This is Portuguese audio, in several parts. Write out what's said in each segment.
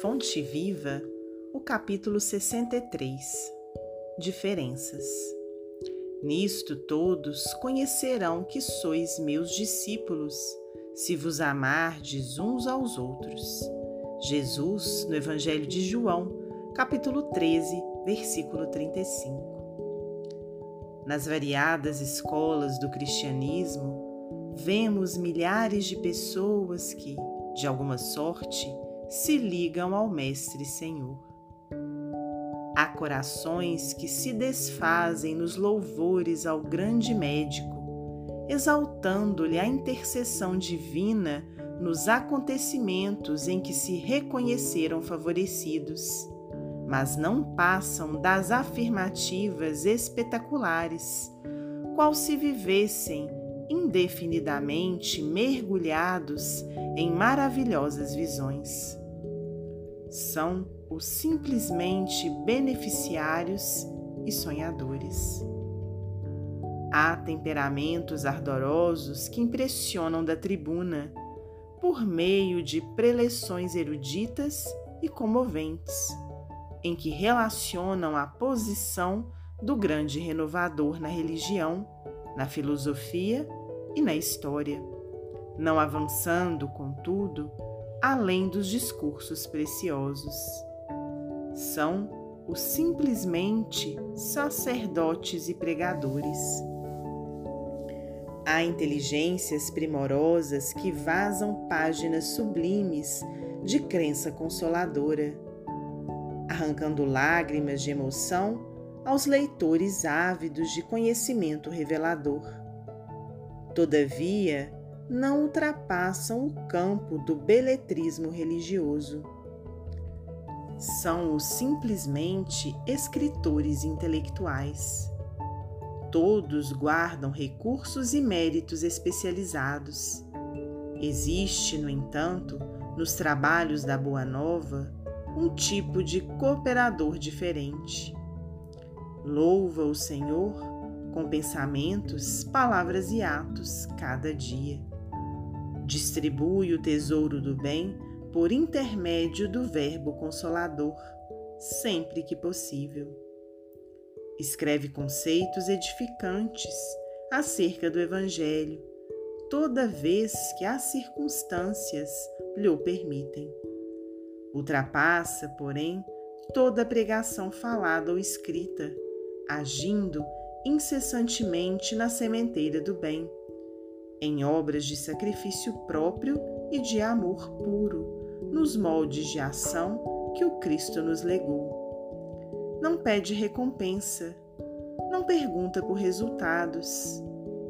Fonte Viva, o capítulo 63 Diferenças. Nisto todos conhecerão que sois meus discípulos, se vos amardes uns aos outros. Jesus, no Evangelho de João, capítulo 13, versículo 35. Nas variadas escolas do cristianismo, vemos milhares de pessoas que, de alguma sorte, se ligam ao Mestre Senhor. Há corações que se desfazem nos louvores ao grande médico, exaltando-lhe a intercessão divina nos acontecimentos em que se reconheceram favorecidos, mas não passam das afirmativas espetaculares, qual se vivessem indefinidamente mergulhados em maravilhosas visões. São os simplesmente beneficiários e sonhadores. Há temperamentos ardorosos que impressionam da tribuna por meio de preleções eruditas e comoventes, em que relacionam a posição do grande renovador na religião na filosofia e na história, não avançando, contudo, além dos discursos preciosos. São os simplesmente sacerdotes e pregadores. Há inteligências primorosas que vazam páginas sublimes de crença consoladora, arrancando lágrimas de emoção aos leitores ávidos de conhecimento revelador. Todavia, não ultrapassam o campo do beletrismo religioso. São simplesmente escritores intelectuais. Todos guardam recursos e méritos especializados. Existe, no entanto, nos trabalhos da Boa Nova, um tipo de cooperador diferente Louva o Senhor com pensamentos, palavras e atos cada dia. Distribui o tesouro do bem por intermédio do Verbo Consolador, sempre que possível. Escreve conceitos edificantes acerca do Evangelho, toda vez que as circunstâncias lhe o permitem. Ultrapassa, porém, toda pregação falada ou escrita agindo incessantemente na sementeira do bem, em obras de sacrifício próprio e de amor puro, nos moldes de ação que o Cristo nos legou. Não pede recompensa, não pergunta por resultados,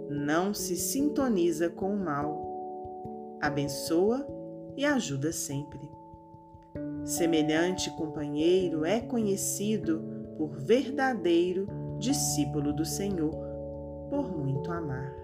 não se sintoniza com o mal, abençoa e ajuda sempre. Semelhante companheiro é conhecido por verdadeiro discípulo do Senhor, por muito amar.